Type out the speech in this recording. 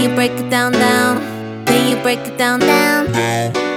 Can you break it down, down? Can you break it down, down?